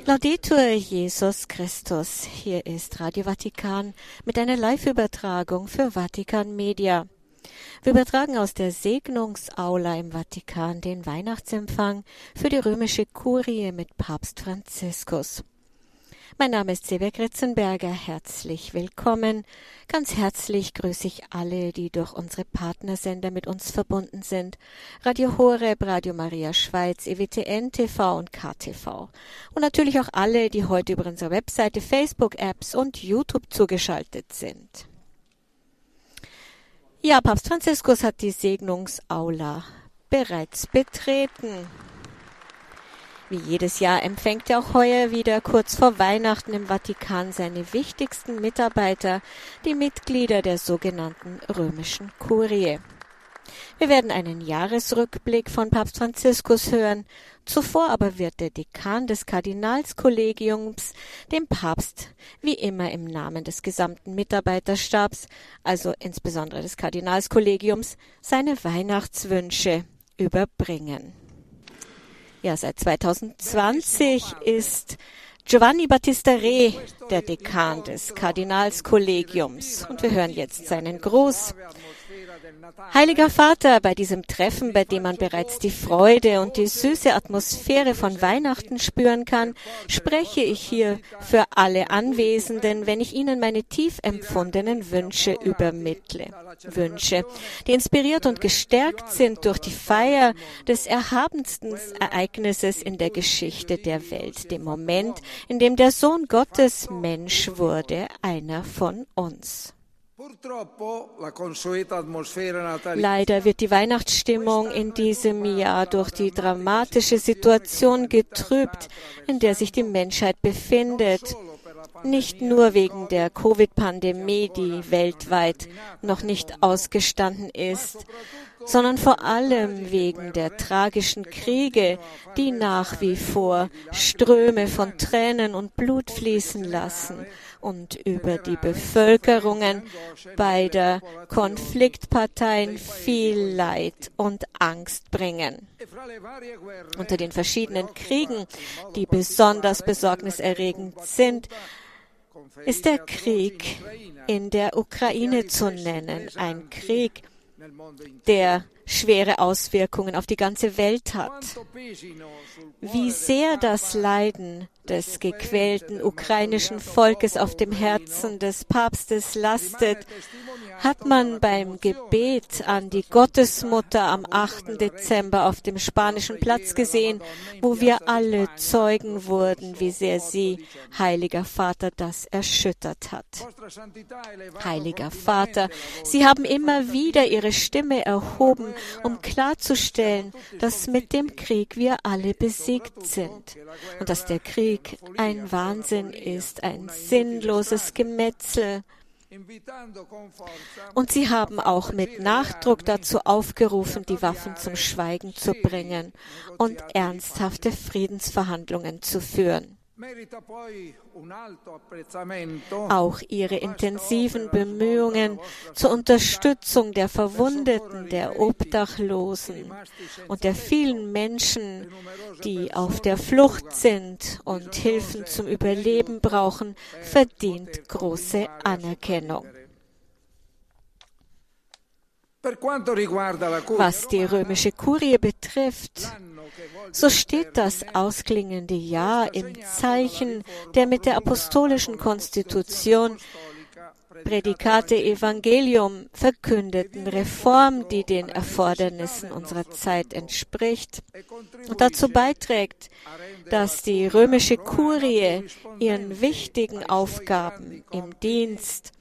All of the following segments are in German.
Laudetur Jesus Christus. Hier ist Radio Vatikan mit einer Live-Übertragung für Vatikan Media. Wir übertragen aus der Segnungsaula im Vatikan den Weihnachtsempfang für die römische Kurie mit Papst Franziskus. Mein Name ist Seber Ritzenberger. Herzlich willkommen. Ganz herzlich grüße ich alle, die durch unsere Partnersender mit uns verbunden sind. Radio Horeb, Radio Maria Schweiz, EWTN TV und KTV. Und natürlich auch alle, die heute über unsere Webseite, Facebook-Apps und YouTube zugeschaltet sind. Ja, Papst Franziskus hat die Segnungsaula bereits betreten. Wie jedes Jahr empfängt er auch heuer wieder kurz vor Weihnachten im Vatikan seine wichtigsten Mitarbeiter, die Mitglieder der sogenannten römischen Kurie. Wir werden einen Jahresrückblick von Papst Franziskus hören. Zuvor aber wird der Dekan des Kardinalskollegiums dem Papst wie immer im Namen des gesamten Mitarbeiterstabs, also insbesondere des Kardinalskollegiums, seine Weihnachtswünsche überbringen. Ja, seit 2020 ist Giovanni Battista Re der Dekan des Kardinalskollegiums und wir hören jetzt seinen Gruß. Heiliger Vater, bei diesem Treffen, bei dem man bereits die Freude und die süße Atmosphäre von Weihnachten spüren kann, spreche ich hier für alle Anwesenden, wenn ich Ihnen meine tief empfundenen Wünsche übermittle. Wünsche, die inspiriert und gestärkt sind durch die Feier des erhabensten Ereignisses in der Geschichte der Welt, dem Moment, in dem der Sohn Gottes Mensch wurde, einer von uns. Leider wird die Weihnachtsstimmung in diesem Jahr durch die dramatische Situation getrübt, in der sich die Menschheit befindet. Nicht nur wegen der Covid-Pandemie, die weltweit noch nicht ausgestanden ist, sondern vor allem wegen der tragischen Kriege, die nach wie vor Ströme von Tränen und Blut fließen lassen und über die Bevölkerungen beider Konfliktparteien viel Leid und Angst bringen. Unter den verschiedenen Kriegen, die besonders besorgniserregend sind, ist der Krieg in der Ukraine zu nennen, ein Krieg, der schwere Auswirkungen auf die ganze Welt hat. Wie sehr das Leiden des gequälten ukrainischen Volkes auf dem Herzen des Papstes lastet, hat man beim Gebet an die Gottesmutter am 8. Dezember auf dem spanischen Platz gesehen, wo wir alle Zeugen wurden, wie sehr sie, heiliger Vater, das erschüttert hat. Heiliger Vater, Sie haben immer wieder Ihre Stimme erhoben, um klarzustellen, dass mit dem Krieg wir alle besiegt sind und dass der Krieg ein Wahnsinn ist, ein sinnloses Gemetzel, und sie haben auch mit Nachdruck dazu aufgerufen, die Waffen zum Schweigen zu bringen und ernsthafte Friedensverhandlungen zu führen. Auch ihre intensiven Bemühungen zur Unterstützung der Verwundeten, der Obdachlosen und der vielen Menschen, die auf der Flucht sind und Hilfen zum Überleben brauchen, verdient große Anerkennung. Was die römische Kurie betrifft, so steht das ausklingende Jahr im Zeichen der mit der apostolischen Konstitution Prädikate Evangelium verkündeten Reform, die den Erfordernissen unserer Zeit entspricht und dazu beiträgt, dass die römische Kurie ihren wichtigen Aufgaben im Dienst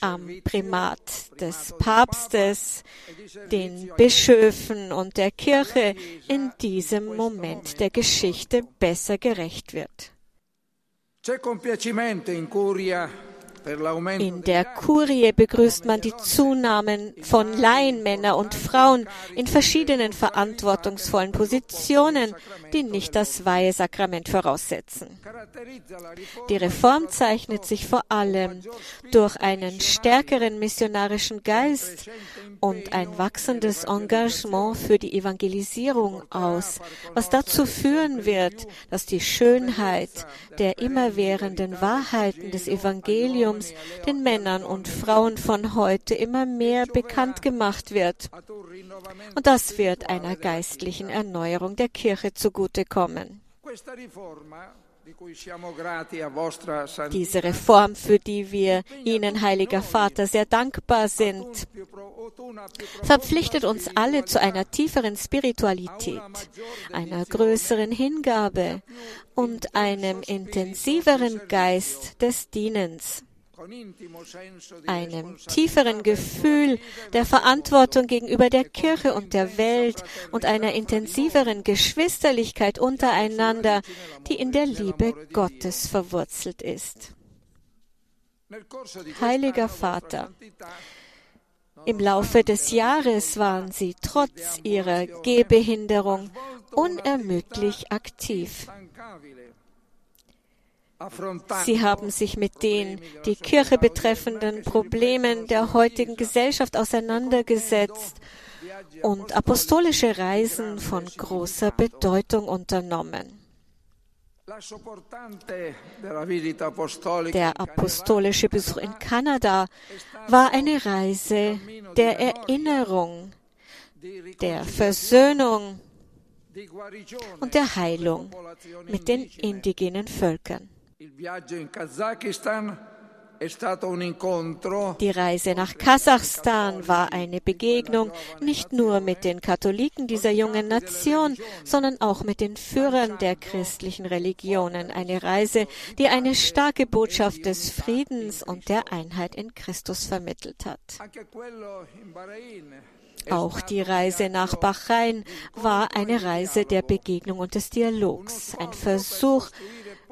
am Primat des Papstes, den Bischöfen und der Kirche in diesem Moment der Geschichte besser gerecht wird. In der Kurie begrüßt man die Zunahmen von Laienmännern und Frauen in verschiedenen verantwortungsvollen Positionen, die nicht das Weihesakrament voraussetzen. Die Reform zeichnet sich vor allem durch einen stärkeren missionarischen Geist und ein wachsendes Engagement für die Evangelisierung aus, was dazu führen wird, dass die Schönheit der immerwährenden Wahrheiten des Evangeliums den Männern und Frauen von heute immer mehr bekannt gemacht wird. Und das wird einer geistlichen Erneuerung der Kirche zugutekommen. Diese Reform, für die wir Ihnen, Heiliger Vater, sehr dankbar sind, verpflichtet uns alle zu einer tieferen Spiritualität, einer größeren Hingabe und einem intensiveren Geist des Dienens einem tieferen Gefühl der Verantwortung gegenüber der Kirche und der Welt und einer intensiveren Geschwisterlichkeit untereinander, die in der Liebe Gottes verwurzelt ist. Heiliger Vater, im Laufe des Jahres waren Sie trotz Ihrer Gehbehinderung unermüdlich aktiv. Sie haben sich mit den die Kirche betreffenden Problemen der heutigen Gesellschaft auseinandergesetzt und apostolische Reisen von großer Bedeutung unternommen. Der apostolische Besuch in Kanada war eine Reise der Erinnerung, der Versöhnung und der Heilung mit den indigenen Völkern. Die Reise nach Kasachstan war eine Begegnung nicht nur mit den Katholiken dieser jungen Nation, sondern auch mit den Führern der christlichen Religionen. Eine Reise, die eine starke Botschaft des Friedens und der Einheit in Christus vermittelt hat. Auch die Reise nach Bahrain war eine Reise der Begegnung und des Dialogs, ein Versuch,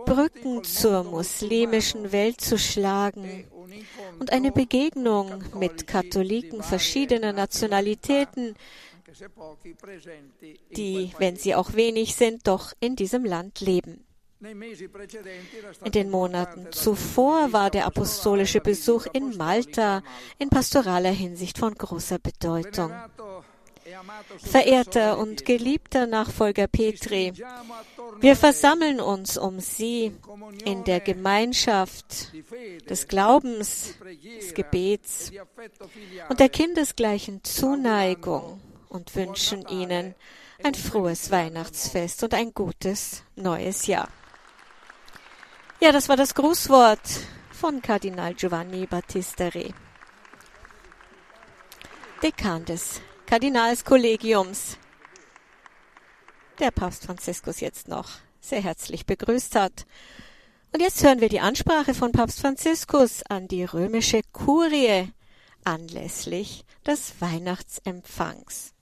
Brücken zur muslimischen Welt zu schlagen und eine Begegnung mit Katholiken verschiedener Nationalitäten, die, wenn sie auch wenig sind, doch in diesem Land leben. In den Monaten zuvor war der apostolische Besuch in Malta in pastoraler Hinsicht von großer Bedeutung. Verehrter und geliebter Nachfolger Petri, wir versammeln uns um Sie in der Gemeinschaft des Glaubens, des Gebets und der kindesgleichen Zuneigung und wünschen Ihnen ein frohes Weihnachtsfest und ein gutes neues Jahr. Ja, das war das Grußwort von Kardinal Giovanni Battista Re, Dekan des Kardinalskollegiums, der Papst Franziskus jetzt noch sehr herzlich begrüßt hat. Und jetzt hören wir die Ansprache von Papst Franziskus an die römische Kurie anlässlich des Weihnachtsempfangs.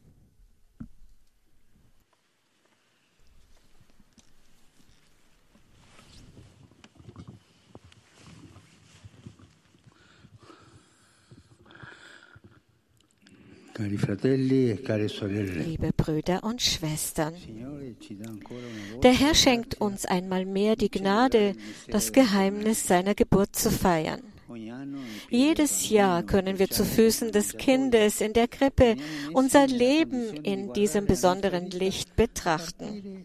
Liebe Brüder und Schwestern, der Herr schenkt uns einmal mehr die Gnade, das Geheimnis seiner Geburt zu feiern. Jedes Jahr können wir zu Füßen des Kindes in der Krippe unser Leben in diesem besonderen Licht betrachten.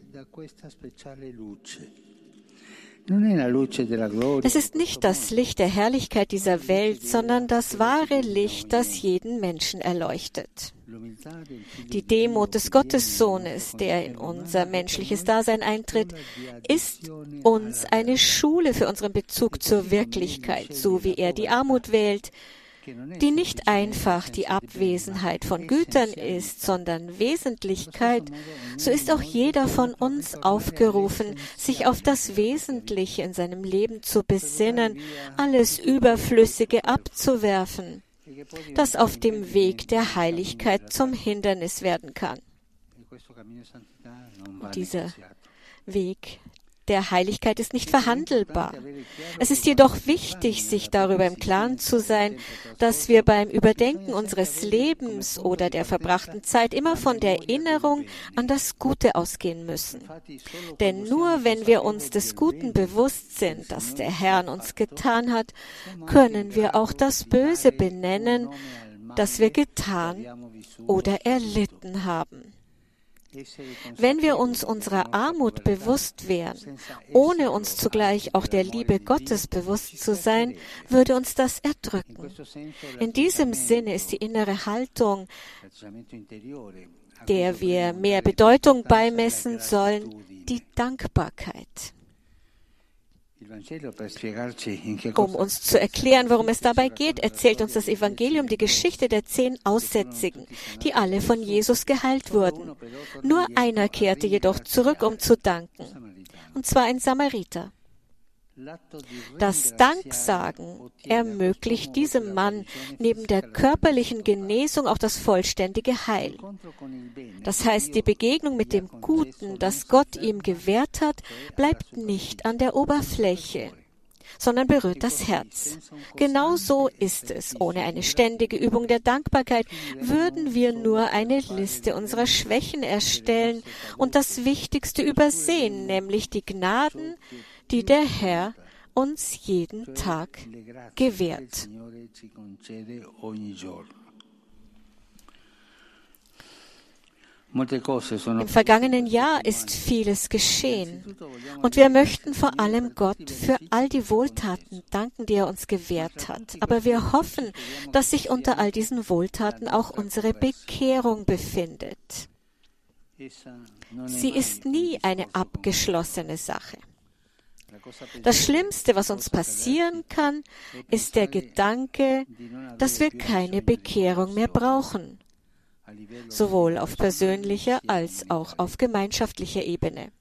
Es ist nicht das Licht der Herrlichkeit dieser Welt, sondern das wahre Licht, das jeden Menschen erleuchtet. Die Demut des Gottessohnes, der in unser menschliches Dasein eintritt, ist uns eine Schule für unseren Bezug zur Wirklichkeit, so wie er die Armut wählt, die nicht einfach die Abwesenheit von Gütern ist, sondern Wesentlichkeit, so ist auch jeder von uns aufgerufen, sich auf das Wesentliche in seinem Leben zu besinnen, alles Überflüssige abzuwerfen, das auf dem Weg der Heiligkeit zum Hindernis werden kann. dieser Weg der Heiligkeit ist nicht verhandelbar. Es ist jedoch wichtig, sich darüber im Klaren zu sein, dass wir beim Überdenken unseres Lebens oder der verbrachten Zeit immer von der Erinnerung an das Gute ausgehen müssen. Denn nur wenn wir uns des Guten bewusst sind, das der Herr an uns getan hat, können wir auch das Böse benennen, das wir getan oder erlitten haben. Wenn wir uns unserer Armut bewusst wären, ohne uns zugleich auch der Liebe Gottes bewusst zu sein, würde uns das erdrücken. In diesem Sinne ist die innere Haltung, der wir mehr Bedeutung beimessen sollen, die Dankbarkeit. Um uns zu erklären, worum es dabei geht, erzählt uns das Evangelium die Geschichte der zehn Aussätzigen, die alle von Jesus geheilt wurden. Nur einer kehrte jedoch zurück, um zu danken, und zwar ein Samariter. Das Danksagen ermöglicht diesem Mann neben der körperlichen Genesung auch das vollständige Heil. Das heißt, die Begegnung mit dem Guten, das Gott ihm gewährt hat, bleibt nicht an der Oberfläche sondern berührt das Herz. Genau so ist es. Ohne eine ständige Übung der Dankbarkeit würden wir nur eine Liste unserer Schwächen erstellen und das Wichtigste übersehen, nämlich die Gnaden, die der Herr uns jeden Tag gewährt. Im vergangenen Jahr ist vieles geschehen und wir möchten vor allem Gott für all die Wohltaten danken, die er uns gewährt hat. Aber wir hoffen, dass sich unter all diesen Wohltaten auch unsere Bekehrung befindet. Sie ist nie eine abgeschlossene Sache. Das Schlimmste, was uns passieren kann, ist der Gedanke, dass wir keine Bekehrung mehr brauchen, sowohl auf persönlicher als auch auf gemeinschaftlicher Ebene.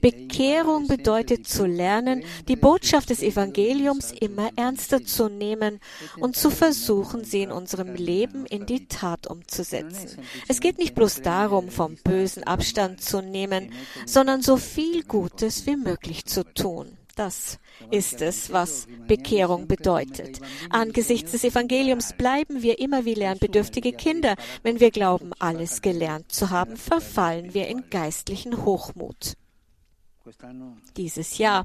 Bekehrung bedeutet zu lernen, die Botschaft des Evangeliums immer ernster zu nehmen und zu versuchen, sie in unserem Leben in die Tat umzusetzen. Es geht nicht bloß darum, vom Bösen Abstand zu nehmen, sondern so viel Gutes wie möglich zu tun. Das ist es, was Bekehrung bedeutet. Angesichts des Evangeliums bleiben wir immer wie lernbedürftige Kinder. Wenn wir glauben, alles gelernt zu haben, verfallen wir in geistlichen Hochmut. Dieses Jahr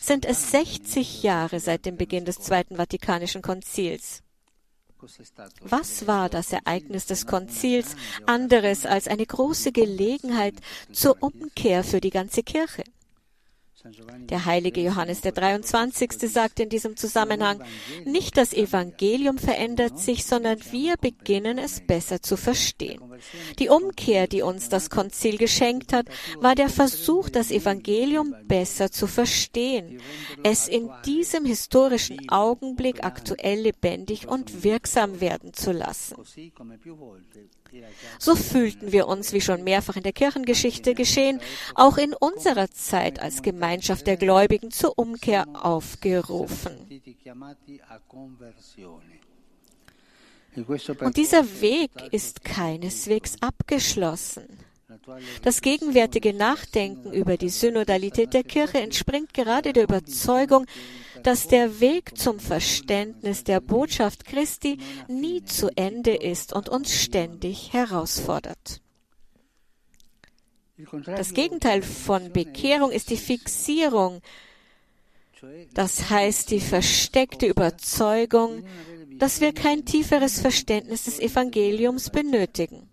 sind es 60 Jahre seit dem Beginn des Zweiten Vatikanischen Konzils. Was war das Ereignis des Konzils anderes als eine große Gelegenheit zur Umkehr für die ganze Kirche? Der heilige Johannes der 23. sagt in diesem Zusammenhang, nicht das Evangelium verändert sich, sondern wir beginnen es besser zu verstehen. Die Umkehr, die uns das Konzil geschenkt hat, war der Versuch, das Evangelium besser zu verstehen, es in diesem historischen Augenblick aktuell lebendig und wirksam werden zu lassen. So fühlten wir uns, wie schon mehrfach in der Kirchengeschichte geschehen, auch in unserer Zeit als Gemeinschaft der Gläubigen zur Umkehr aufgerufen. Und dieser Weg ist keineswegs abgeschlossen. Das gegenwärtige Nachdenken über die Synodalität der Kirche entspringt gerade der Überzeugung, dass der Weg zum Verständnis der Botschaft Christi nie zu Ende ist und uns ständig herausfordert. Das Gegenteil von Bekehrung ist die Fixierung, das heißt die versteckte Überzeugung, dass wir kein tieferes Verständnis des Evangeliums benötigen.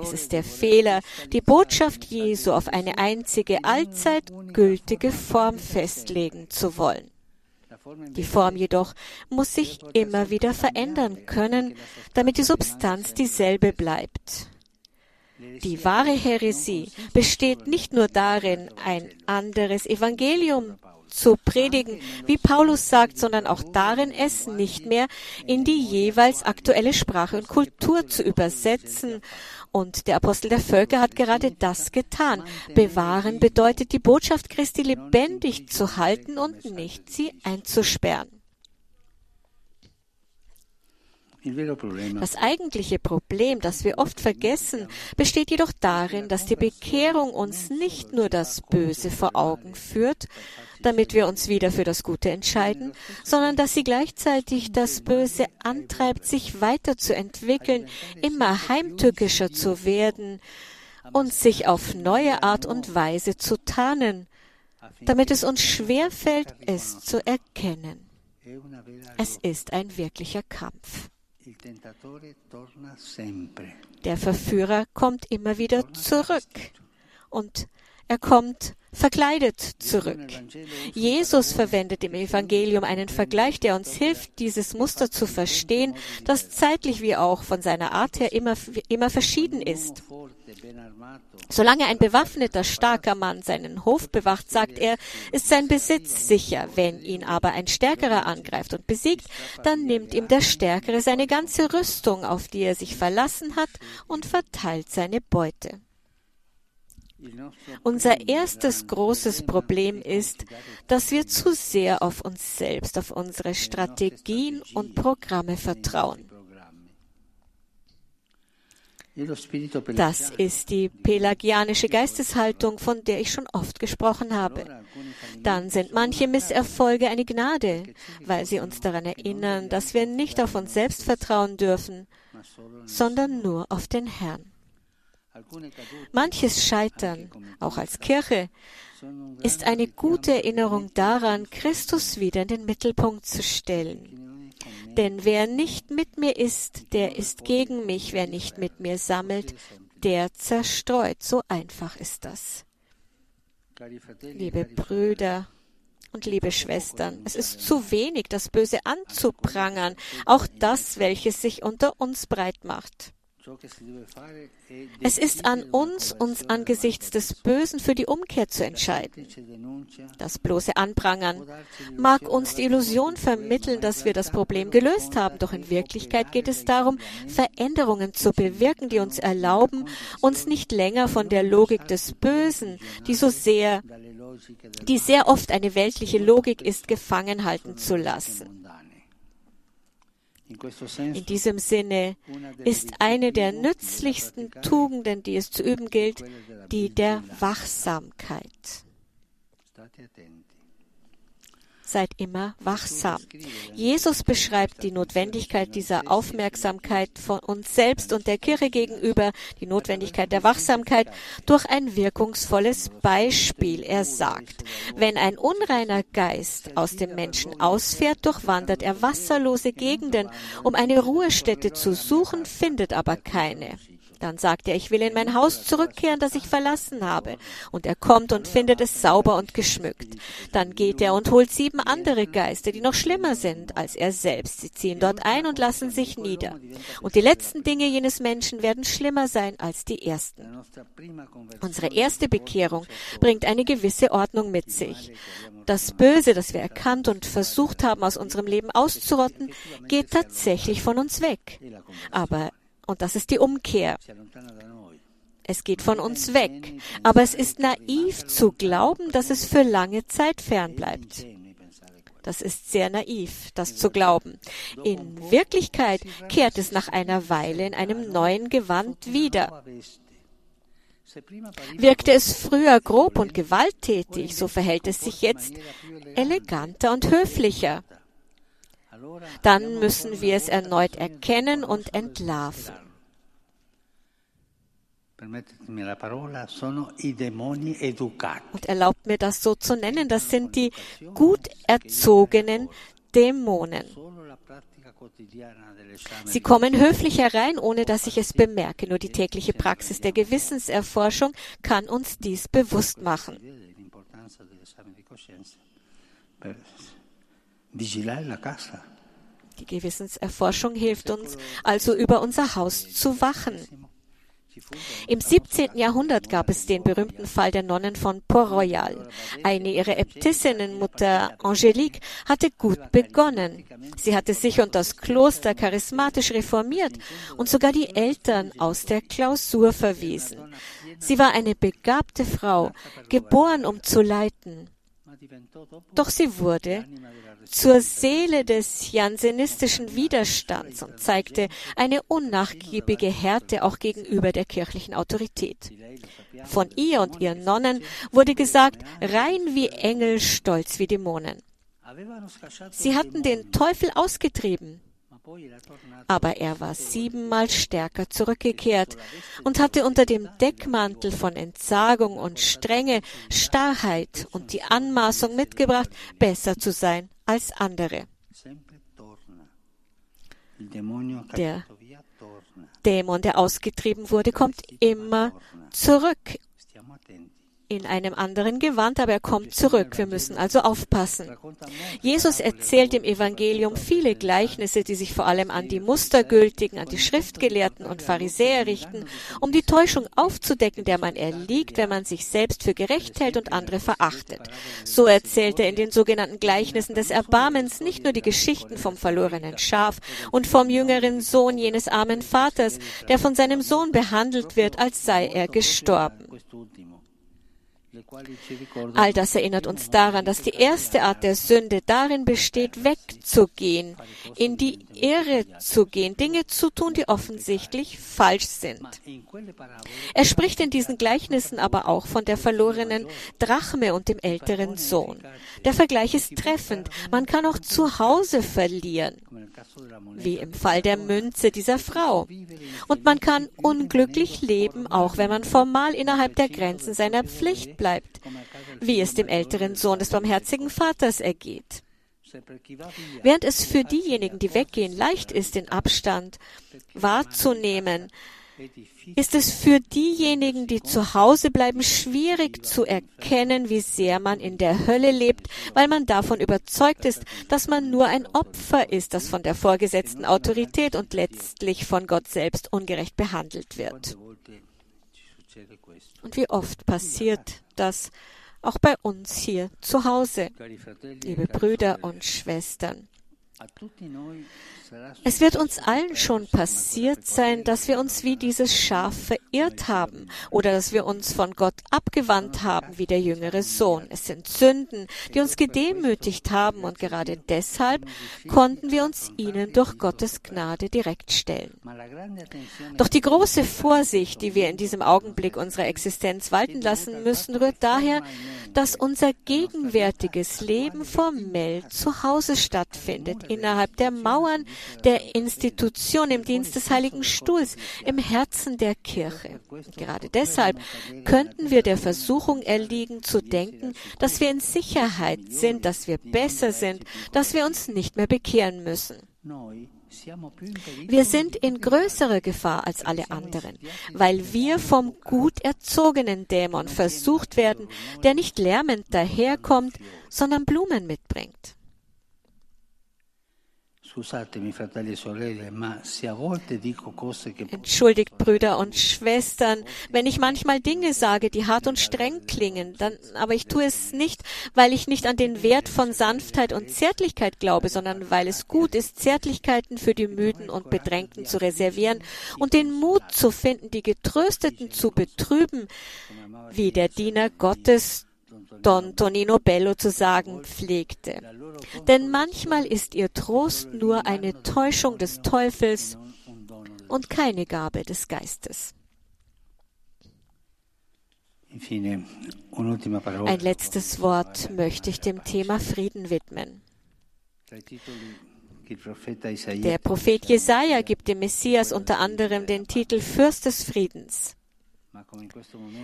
Es ist der Fehler, die Botschaft Jesu auf eine einzige allzeit gültige Form festlegen zu wollen. Die Form jedoch muss sich immer wieder verändern können, damit die Substanz dieselbe bleibt. Die wahre Häresie besteht nicht nur darin, ein anderes Evangelium zu predigen, wie Paulus sagt, sondern auch darin, es nicht mehr in die jeweils aktuelle Sprache und Kultur zu übersetzen. Und der Apostel der Völker hat gerade das getan. Bewahren bedeutet, die Botschaft Christi lebendig zu halten und nicht sie einzusperren. Das eigentliche Problem, das wir oft vergessen, besteht jedoch darin, dass die Bekehrung uns nicht nur das Böse vor Augen führt, damit wir uns wieder für das Gute entscheiden, sondern dass sie gleichzeitig das Böse antreibt, sich weiterzuentwickeln, immer heimtückischer zu werden und sich auf neue Art und Weise zu tarnen, damit es uns schwerfällt, es zu erkennen. Es ist ein wirklicher Kampf. Der Verführer kommt immer wieder zurück. und er kommt verkleidet zurück. Jesus verwendet im Evangelium einen Vergleich, der uns hilft, dieses Muster zu verstehen, das zeitlich wie auch von seiner Art her immer, immer verschieden ist. Solange ein bewaffneter, starker Mann seinen Hof bewacht, sagt er, ist sein Besitz sicher. Wenn ihn aber ein Stärkerer angreift und besiegt, dann nimmt ihm der Stärkere seine ganze Rüstung, auf die er sich verlassen hat, und verteilt seine Beute. Unser erstes großes Problem ist, dass wir zu sehr auf uns selbst, auf unsere Strategien und Programme vertrauen. Das ist die pelagianische Geisteshaltung, von der ich schon oft gesprochen habe. Dann sind manche Misserfolge eine Gnade, weil sie uns daran erinnern, dass wir nicht auf uns selbst vertrauen dürfen, sondern nur auf den Herrn. Manches Scheitern, auch als Kirche, ist eine gute Erinnerung daran, Christus wieder in den Mittelpunkt zu stellen. Denn wer nicht mit mir ist, der ist gegen mich. Wer nicht mit mir sammelt, der zerstreut. So einfach ist das. Liebe Brüder und liebe Schwestern, es ist zu wenig, das Böse anzuprangern, auch das, welches sich unter uns breit macht. Es ist an uns, uns angesichts des Bösen für die Umkehr zu entscheiden. Das bloße Anprangern mag uns die Illusion vermitteln, dass wir das Problem gelöst haben, doch in Wirklichkeit geht es darum, Veränderungen zu bewirken, die uns erlauben, uns nicht länger von der Logik des Bösen, die so sehr, die sehr oft eine weltliche Logik ist, gefangen halten zu lassen. In diesem Sinne ist eine der nützlichsten Tugenden, die es zu üben gilt, die der Wachsamkeit. Seid immer wachsam. Jesus beschreibt die Notwendigkeit dieser Aufmerksamkeit von uns selbst und der Kirche gegenüber, die Notwendigkeit der Wachsamkeit durch ein wirkungsvolles Beispiel. Er sagt, wenn ein unreiner Geist aus dem Menschen ausfährt, durchwandert er wasserlose Gegenden, um eine Ruhestätte zu suchen, findet aber keine. Dann sagt er, ich will in mein Haus zurückkehren, das ich verlassen habe. Und er kommt und findet es sauber und geschmückt. Dann geht er und holt sieben andere Geister, die noch schlimmer sind als er selbst. Sie ziehen dort ein und lassen sich nieder. Und die letzten Dinge jenes Menschen werden schlimmer sein als die ersten. Unsere erste Bekehrung bringt eine gewisse Ordnung mit sich. Das Böse, das wir erkannt und versucht haben, aus unserem Leben auszurotten, geht tatsächlich von uns weg. Aber und das ist die Umkehr. Es geht von uns weg. Aber es ist naiv zu glauben, dass es für lange Zeit fern bleibt. Das ist sehr naiv, das zu glauben. In Wirklichkeit kehrt es nach einer Weile in einem neuen Gewand wieder. Wirkte es früher grob und gewalttätig, so verhält es sich jetzt eleganter und höflicher dann müssen wir es erneut erkennen und entlarven. Und erlaubt mir das so zu nennen, das sind die gut erzogenen Dämonen. Sie kommen höflich herein, ohne dass ich es bemerke. Nur die tägliche Praxis der Gewissenserforschung kann uns dies bewusst machen. Die Gewissenserforschung hilft uns also über unser Haus zu wachen. Im 17. Jahrhundert gab es den berühmten Fall der Nonnen von Port-Royal. Eine ihrer Äbtissinnen, Mutter Angelique, hatte gut begonnen. Sie hatte sich und das Kloster charismatisch reformiert und sogar die Eltern aus der Klausur verwiesen. Sie war eine begabte Frau, geboren um zu leiten. Doch sie wurde zur Seele des jansenistischen Widerstands und zeigte eine unnachgiebige Härte auch gegenüber der kirchlichen Autorität. Von ihr und ihren Nonnen wurde gesagt, rein wie Engel, stolz wie Dämonen. Sie hatten den Teufel ausgetrieben, aber er war siebenmal stärker zurückgekehrt und hatte unter dem Deckmantel von Entsagung und Strenge Starrheit und die Anmaßung mitgebracht, besser zu sein als andere. Der Dämon, der ausgetrieben wurde, kommt immer zurück in einem anderen Gewand, aber er kommt zurück. Wir müssen also aufpassen. Jesus erzählt im Evangelium viele Gleichnisse, die sich vor allem an die Mustergültigen, an die Schriftgelehrten und Pharisäer richten, um die Täuschung aufzudecken, der man erliegt, wenn man sich selbst für gerecht hält und andere verachtet. So erzählt er in den sogenannten Gleichnissen des Erbarmens nicht nur die Geschichten vom verlorenen Schaf und vom jüngeren Sohn jenes armen Vaters, der von seinem Sohn behandelt wird, als sei er gestorben. All das erinnert uns daran, dass die erste Art der Sünde darin besteht, wegzugehen, in die Irre zu gehen, Dinge zu tun, die offensichtlich falsch sind. Er spricht in diesen Gleichnissen aber auch von der verlorenen Drachme und dem älteren Sohn. Der Vergleich ist treffend. Man kann auch zu Hause verlieren, wie im Fall der Münze dieser Frau. Und man kann unglücklich leben, auch wenn man formal innerhalb der Grenzen seiner Pflicht bleibt, wie es dem älteren Sohn des barmherzigen Vaters ergeht. Während es für diejenigen, die weggehen, leicht ist, den Abstand wahrzunehmen, ist es für diejenigen, die zu Hause bleiben, schwierig zu erkennen, wie sehr man in der Hölle lebt, weil man davon überzeugt ist, dass man nur ein Opfer ist, das von der vorgesetzten Autorität und letztlich von Gott selbst ungerecht behandelt wird. Und wie oft passiert das auch bei uns hier zu Hause, liebe Brüder und Schwestern. Es wird uns allen schon passiert sein, dass wir uns wie dieses Schaf verirrt haben oder dass wir uns von Gott abgewandt haben wie der jüngere Sohn. Es sind Sünden, die uns gedemütigt haben und gerade deshalb konnten wir uns ihnen durch Gottes Gnade direkt stellen. Doch die große Vorsicht, die wir in diesem Augenblick unserer Existenz walten lassen müssen, rührt daher, dass unser gegenwärtiges Leben formell zu Hause stattfindet, innerhalb der Mauern der Institution im Dienst des Heiligen Stuhls, im Herzen der Kirche. Gerade deshalb könnten wir der Versuchung erliegen, zu denken, dass wir in Sicherheit sind, dass wir besser sind, dass wir uns nicht mehr bekehren müssen. Wir sind in größerer Gefahr als alle anderen, weil wir vom gut erzogenen Dämon versucht werden, der nicht lärmend daherkommt, sondern Blumen mitbringt. Entschuldigt, Brüder und Schwestern, wenn ich manchmal Dinge sage, die hart und streng klingen, dann, aber ich tue es nicht, weil ich nicht an den Wert von Sanftheit und Zärtlichkeit glaube, sondern weil es gut ist, Zärtlichkeiten für die Müden und Bedrängten zu reservieren und den Mut zu finden, die Getrösteten zu betrüben, wie der Diener Gottes Don Tonino Bello zu sagen pflegte. Denn manchmal ist ihr Trost nur eine Täuschung des Teufels und keine Gabe des Geistes. Ein letztes Wort möchte ich dem Thema Frieden widmen. Der Prophet Jesaja gibt dem Messias unter anderem den Titel Fürst des Friedens.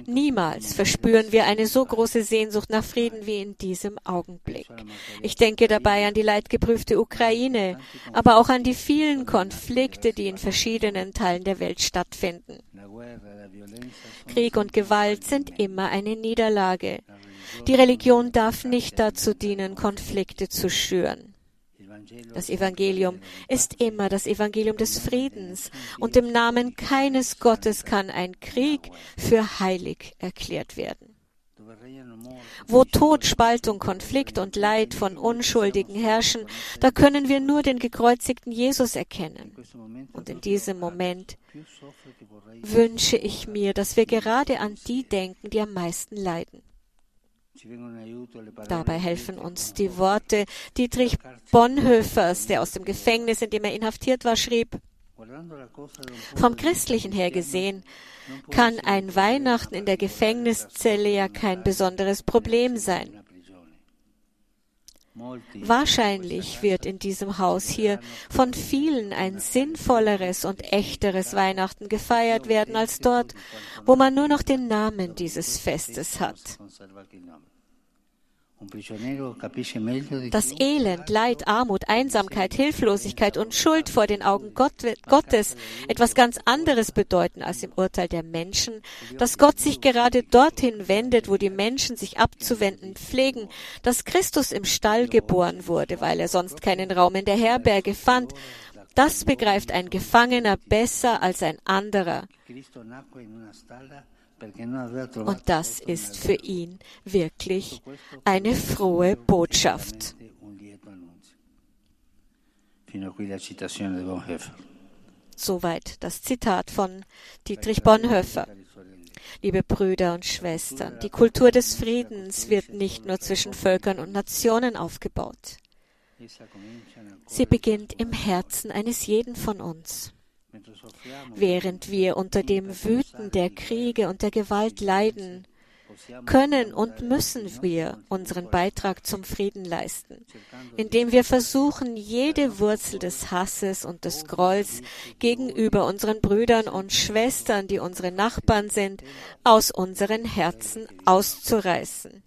Niemals verspüren wir eine so große Sehnsucht nach Frieden wie in diesem Augenblick. Ich denke dabei an die leidgeprüfte Ukraine, aber auch an die vielen Konflikte, die in verschiedenen Teilen der Welt stattfinden. Krieg und Gewalt sind immer eine Niederlage. Die Religion darf nicht dazu dienen, Konflikte zu schüren. Das Evangelium ist immer das Evangelium des Friedens und im Namen keines Gottes kann ein Krieg für heilig erklärt werden. Wo Tod, Spaltung, Konflikt und Leid von Unschuldigen herrschen, da können wir nur den gekreuzigten Jesus erkennen. Und in diesem Moment wünsche ich mir, dass wir gerade an die denken, die am meisten leiden. Dabei helfen uns die Worte Dietrich Bonhoeffers, der aus dem Gefängnis, in dem er inhaftiert war, schrieb, vom Christlichen her gesehen kann ein Weihnachten in der Gefängniszelle ja kein besonderes Problem sein. Wahrscheinlich wird in diesem Haus hier von vielen ein sinnvolleres und echteres Weihnachten gefeiert werden als dort, wo man nur noch den Namen dieses Festes hat. Das Elend, Leid, Armut, Einsamkeit, Hilflosigkeit und Schuld vor den Augen Gottes etwas ganz anderes bedeuten als im Urteil der Menschen, dass Gott sich gerade dorthin wendet, wo die Menschen sich abzuwenden pflegen, dass Christus im Stall geboren wurde, weil er sonst keinen Raum in der Herberge fand, das begreift ein Gefangener besser als ein anderer. Und das ist für ihn wirklich eine frohe Botschaft. Soweit das Zitat von Dietrich Bonhoeffer. Liebe Brüder und Schwestern, die Kultur des Friedens wird nicht nur zwischen Völkern und Nationen aufgebaut. Sie beginnt im Herzen eines jeden von uns. Während wir unter dem Wüten der Kriege und der Gewalt leiden, können und müssen wir unseren Beitrag zum Frieden leisten, indem wir versuchen, jede Wurzel des Hasses und des Grolls gegenüber unseren Brüdern und Schwestern, die unsere Nachbarn sind, aus unseren Herzen auszureißen.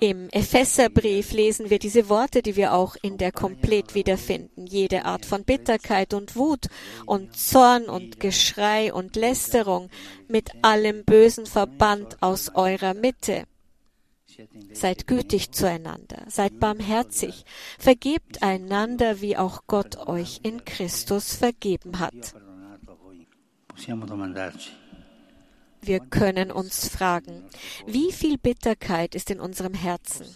Im Epheserbrief lesen wir diese Worte, die wir auch in der Komplett wiederfinden. Jede Art von Bitterkeit und Wut und Zorn und Geschrei und Lästerung mit allem Bösen verbannt aus eurer Mitte. Seid gütig zueinander, seid barmherzig, vergebt einander, wie auch Gott euch in Christus vergeben hat. Wir können uns fragen, wie viel Bitterkeit ist in unserem Herzen?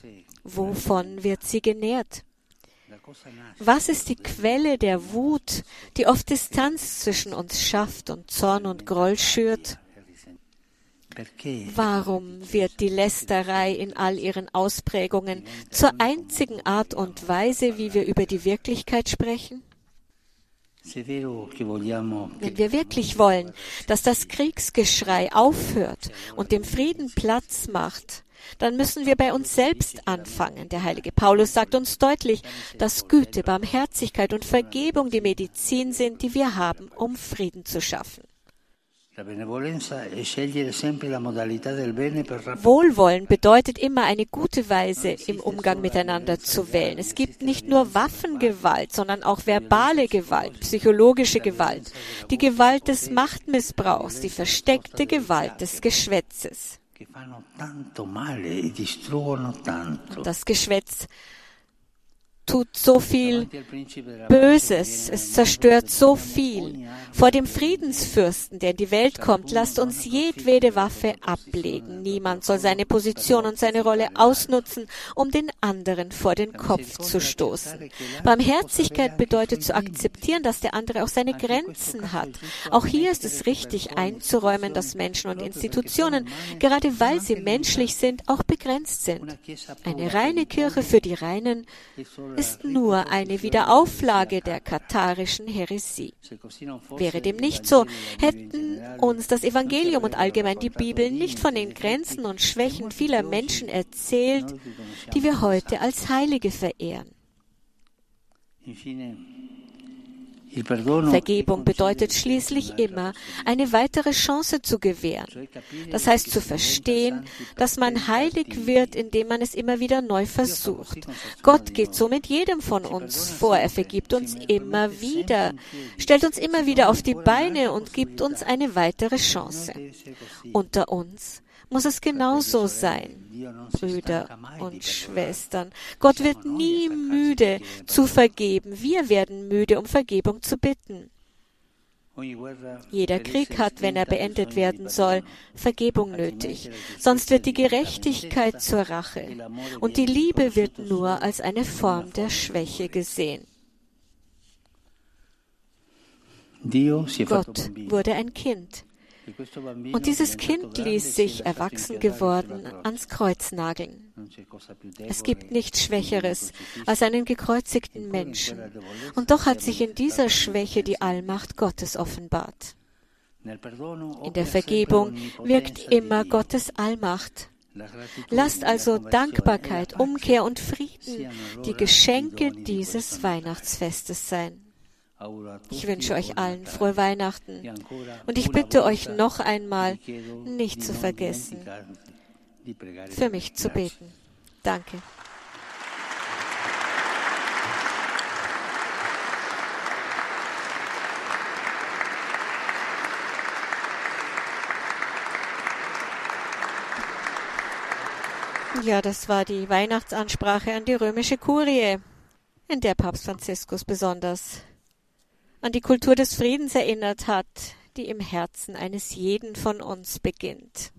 Wovon wird sie genährt? Was ist die Quelle der Wut, die oft Distanz zwischen uns schafft und Zorn und Groll schürt? Warum wird die Lästerei in all ihren Ausprägungen zur einzigen Art und Weise, wie wir über die Wirklichkeit sprechen? Wenn wir wirklich wollen, dass das Kriegsgeschrei aufhört und dem Frieden Platz macht, dann müssen wir bei uns selbst anfangen. Der heilige Paulus sagt uns deutlich, dass Güte, Barmherzigkeit und Vergebung die Medizin sind, die wir haben, um Frieden zu schaffen. Wohlwollen bedeutet immer eine gute Weise im Umgang miteinander zu wählen. Es gibt nicht nur Waffengewalt, sondern auch verbale Gewalt, psychologische Gewalt, die Gewalt des Machtmissbrauchs, die versteckte Gewalt des Geschwätzes. E das Geschwätz tut so viel Böses, es zerstört so viel. Vor dem Friedensfürsten, der in die Welt kommt, lasst uns jedwede Waffe ablegen. Niemand soll seine Position und seine Rolle ausnutzen, um den anderen vor den Kopf zu stoßen. Barmherzigkeit bedeutet zu akzeptieren, dass der andere auch seine Grenzen hat. Auch hier ist es richtig einzuräumen, dass Menschen und Institutionen, gerade weil sie menschlich sind, auch begrenzt sind. Eine reine Kirche für die Reinen ist nur eine Wiederauflage der katharischen Heresie. Wäre dem nicht so, hätten uns das Evangelium und allgemein die Bibel nicht von den Grenzen und Schwächen vieler Menschen erzählt, die wir heute als Heilige verehren. Vergebung bedeutet schließlich immer, eine weitere Chance zu gewähren. Das heißt zu verstehen, dass man heilig wird, indem man es immer wieder neu versucht. Gott geht so mit jedem von uns vor. Er vergibt uns immer wieder, stellt uns immer wieder auf die Beine und gibt uns eine weitere Chance. Unter uns muss es genauso sein, Brüder und Schwestern. Gott wird nie müde zu vergeben. Wir werden müde, um Vergebung zu bitten. Jeder Krieg hat, wenn er beendet werden soll, Vergebung nötig. Sonst wird die Gerechtigkeit zur Rache und die Liebe wird nur als eine Form der Schwäche gesehen. Gott wurde ein Kind Und dieses Kind ließ sich, erwachsen geworden, ans Kreuz nageln. Es gibt nichts Schwächeres als einen gekreuzigten Menschen. Und doch hat sich in dieser Schwäche die Allmacht Gottes offenbart. In der Vergebung wirkt immer Gottes Allmacht. Lasst also Dankbarkeit, Umkehr und Frieden die Geschenke dieses Weihnachtsfestes sein. Ich wünsche euch allen frohe Weihnachten und ich bitte euch noch einmal, nicht zu vergessen, für mich zu beten. Danke. Ja, das war die Weihnachtsansprache an die römische Kurie, in der Papst Franziskus besonders an die Kultur des Friedens erinnert hat, die im Herzen eines jeden von uns beginnt.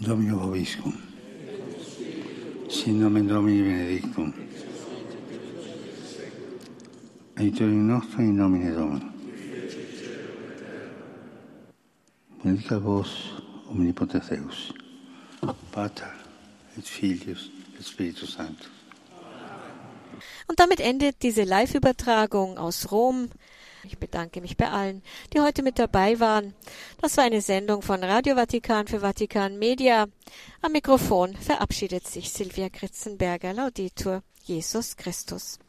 Domino Vobiscum. Sin nomen Domini benedictum. Aiutorium nostrum in nomine Domini. Benedica vos omnipotens Deus, Pater et Filius et Spiritus Sanctus. Und damit endet diese Live-Übertragung aus Rom. Ich bedanke mich bei allen, die heute mit dabei waren. Das war eine Sendung von Radio Vatikan für Vatikan Media. Am Mikrofon verabschiedet sich Silvia Kritzenberger, Lauditur Jesus Christus.